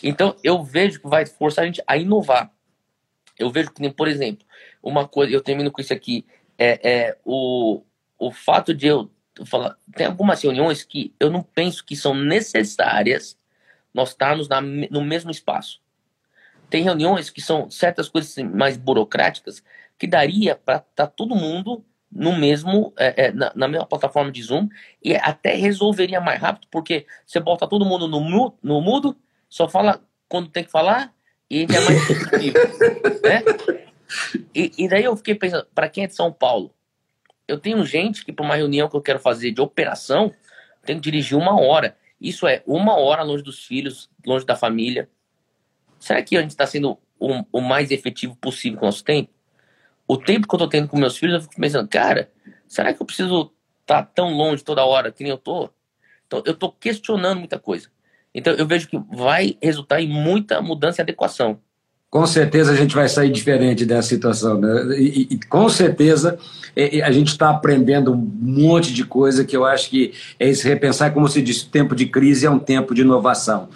Então, eu vejo que vai forçar a gente a inovar. Eu vejo que, por exemplo, uma coisa, eu termino com isso aqui, é, é o, o fato de eu falar, tem algumas reuniões que eu não penso que são necessárias nós estarmos na, no mesmo espaço. Tem reuniões que são certas coisas mais burocráticas que daria para estar tá todo mundo no mesmo é, é, na, na, mesma plataforma de Zoom e até resolveria mais rápido porque você bota todo mundo no, no mudo só fala quando tem que falar e gente é mais positivo, né? E, e, daí eu fiquei pensando, para quem é de São Paulo, eu tenho gente que para uma reunião que eu quero fazer de operação, tem que dirigir uma hora. Isso é uma hora longe dos filhos, longe da família. Será que a gente está sendo o, o, mais efetivo possível com o nosso tempo? O tempo que eu estou tendo com meus filhos, eu fico pensando, cara, será que eu preciso estar tá tão longe toda hora que nem eu tô? Então, eu estou questionando muita coisa. Então eu vejo que vai resultar em muita mudança e adequação. Com certeza a gente vai sair diferente dessa situação. Né? E, e, com certeza a gente está aprendendo um monte de coisa que eu acho que é esse repensar, como se diz, o tempo de crise é um tempo de inovação.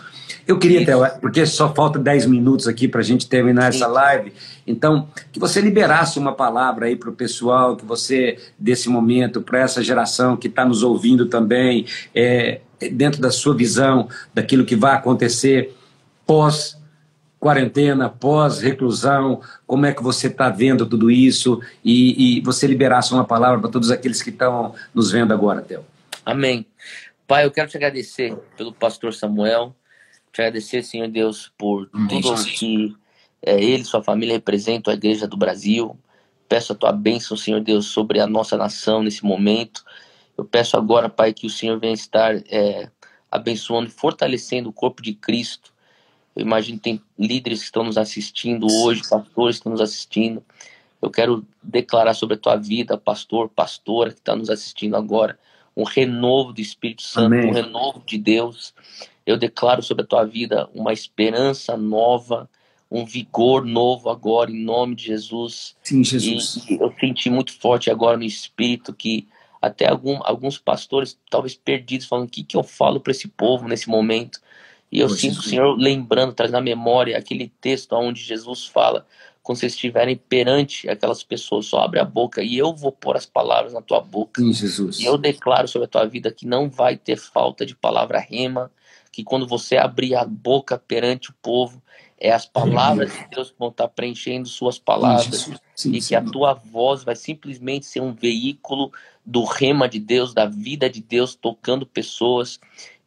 Eu queria, Theo, porque só falta 10 minutos aqui para a gente terminar Sim. essa live, então, que você liberasse uma palavra aí para o pessoal, que você, desse momento, para essa geração que está nos ouvindo também, é, dentro da sua visão daquilo que vai acontecer pós quarentena, pós-reclusão, como é que você está vendo tudo isso e, e, você liberasse uma palavra para todos aqueles que estão nos vendo agora, Theo. Amém. Pai, eu quero te agradecer pelo pastor Samuel, te agradecer, Senhor Deus, por Amém, tudo Jesus. que é, ele e sua família representam a Igreja do Brasil. Peço a tua bênção, Senhor Deus, sobre a nossa nação nesse momento. Eu peço agora, Pai, que o Senhor venha estar é, abençoando e fortalecendo o corpo de Cristo. Eu imagino que tem líderes que estão nos assistindo hoje, pastores que estão nos assistindo. Eu quero declarar sobre a tua vida, pastor, pastora que está nos assistindo agora, um renovo do Espírito Santo, Amém. um renovo de Deus. Eu declaro sobre a tua vida uma esperança nova, um vigor novo agora, em nome de Jesus. Sim, Jesus. E eu senti muito forte agora no Espírito que até algum, alguns pastores, talvez perdidos, falando: o que, que eu falo para esse povo nesse momento? E eu sinto o Senhor lembrando, trazendo na memória aquele texto onde Jesus fala: quando vocês estiverem perante aquelas pessoas, só abre a boca e eu vou pôr as palavras na tua boca. Sim, Jesus. E eu declaro sobre a tua vida que não vai ter falta de palavra rema, que quando você abrir a boca perante o povo, é as palavras de Deus que vão estar preenchendo suas palavras. Sim, sim, e que a tua voz vai simplesmente ser um veículo do rema de Deus, da vida de Deus, tocando pessoas.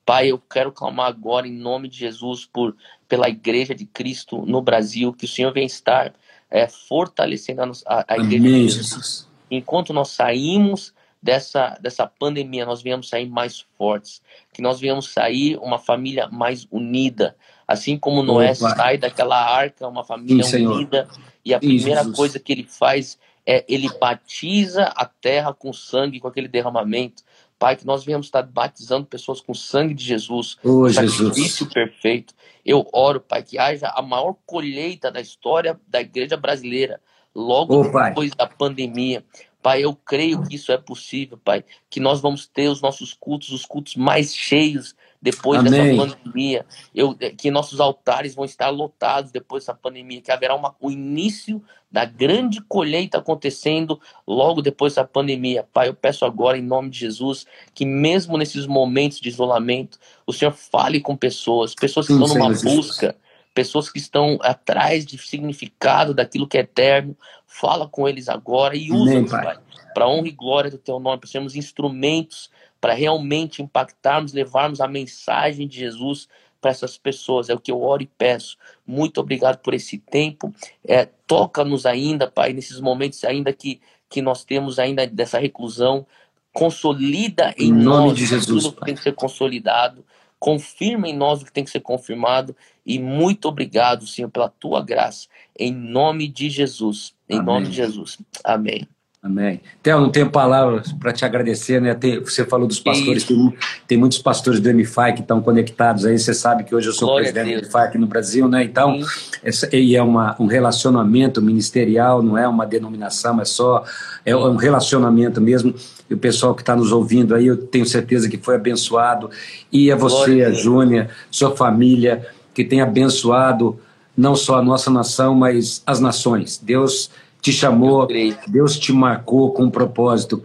Pai, eu quero clamar agora em nome de Jesus por pela Igreja de Cristo no Brasil, que o Senhor venha estar é, fortalecendo a, a, Igreja Amém, de Jesus. Jesus. Enquanto nós saímos dessa, dessa pandemia nós venhamos sair mais fortes, que nós venhamos sair uma família mais unida, assim como Noé oh, sai daquela arca, uma família Sim, unida, e a primeira coisa que ele faz é ele batiza a terra com sangue, com aquele derramamento. Pai, que nós venhamos estar batizando pessoas com sangue de Jesus, oh, sacrifício perfeito. Eu oro, Pai, que haja a maior colheita da história da igreja brasileira, logo oh, depois pai. da pandemia. Pai, eu creio que isso é possível, Pai, que nós vamos ter os nossos cultos, os cultos mais cheios depois Amém. dessa pandemia, eu, eh, que nossos altares vão estar lotados depois dessa pandemia, que haverá uma, o início da grande colheita acontecendo logo depois da pandemia. Pai, eu peço agora, em nome de Jesus, que mesmo nesses momentos de isolamento, o Senhor fale com pessoas, pessoas que Sim, estão numa busca, pessoas que estão atrás de significado daquilo que é eterno. Fala com eles agora e usa, Pai, pai para honra e glória do teu nome, para sermos instrumentos para realmente impactarmos, levarmos a mensagem de Jesus para essas pessoas. É o que eu oro e peço. Muito obrigado por esse tempo. É, Toca-nos ainda, Pai, nesses momentos ainda que, que nós temos ainda dessa reclusão. Consolida em, em nome nós de Jesus, tudo que tem que ser consolidado. Confirma em nós o que tem que ser confirmado. E muito obrigado, Senhor, pela tua graça. Em nome de Jesus. Em Amém. nome de Jesus. Amém. Amém. Theo, não tenho palavras para te agradecer, né? Tem, você falou dos pastores, tem, tem, muitos pastores do MFI que estão conectados aí. Você sabe que hoje eu sou Glória presidente do MFI aqui no Brasil, né? Então, essa, e é uma, um relacionamento ministerial, não é uma denominação, é só é um relacionamento mesmo. E o pessoal que está nos ouvindo aí, eu tenho certeza que foi abençoado. E a você, a Júnia, sua família, que tem abençoado não só a nossa nação, mas as nações. Deus te chamou, Deus te marcou com um propósito,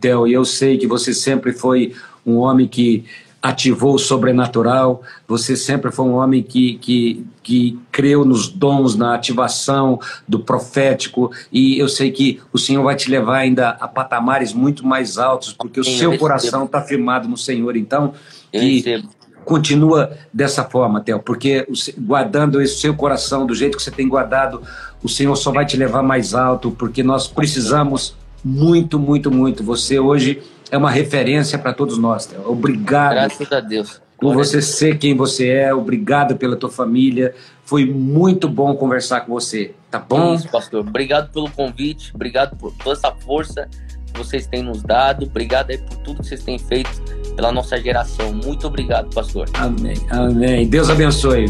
Theo, e eu sei que você sempre foi um homem que ativou o sobrenatural, você sempre foi um homem que, que, que creu nos dons, na ativação do profético, e eu sei que o Senhor vai te levar ainda a patamares muito mais altos, porque o seu coração está firmado no Senhor, então, que continua dessa forma, Theo, porque guardando esse seu coração do jeito que você tem guardado, o Senhor só vai te levar mais alto, porque nós precisamos muito, muito, muito. Você hoje é uma referência para todos nós, Theo. Obrigado. Graças a Deus. Por você ser quem você é, obrigado pela tua família. Foi muito bom conversar com você, tá bom? Isso, pastor. Obrigado pelo convite, obrigado por toda essa força que vocês têm nos dado. Obrigado aí por tudo que vocês têm feito pela nossa geração. Muito obrigado, pastor. Amém. Amém. Deus abençoe.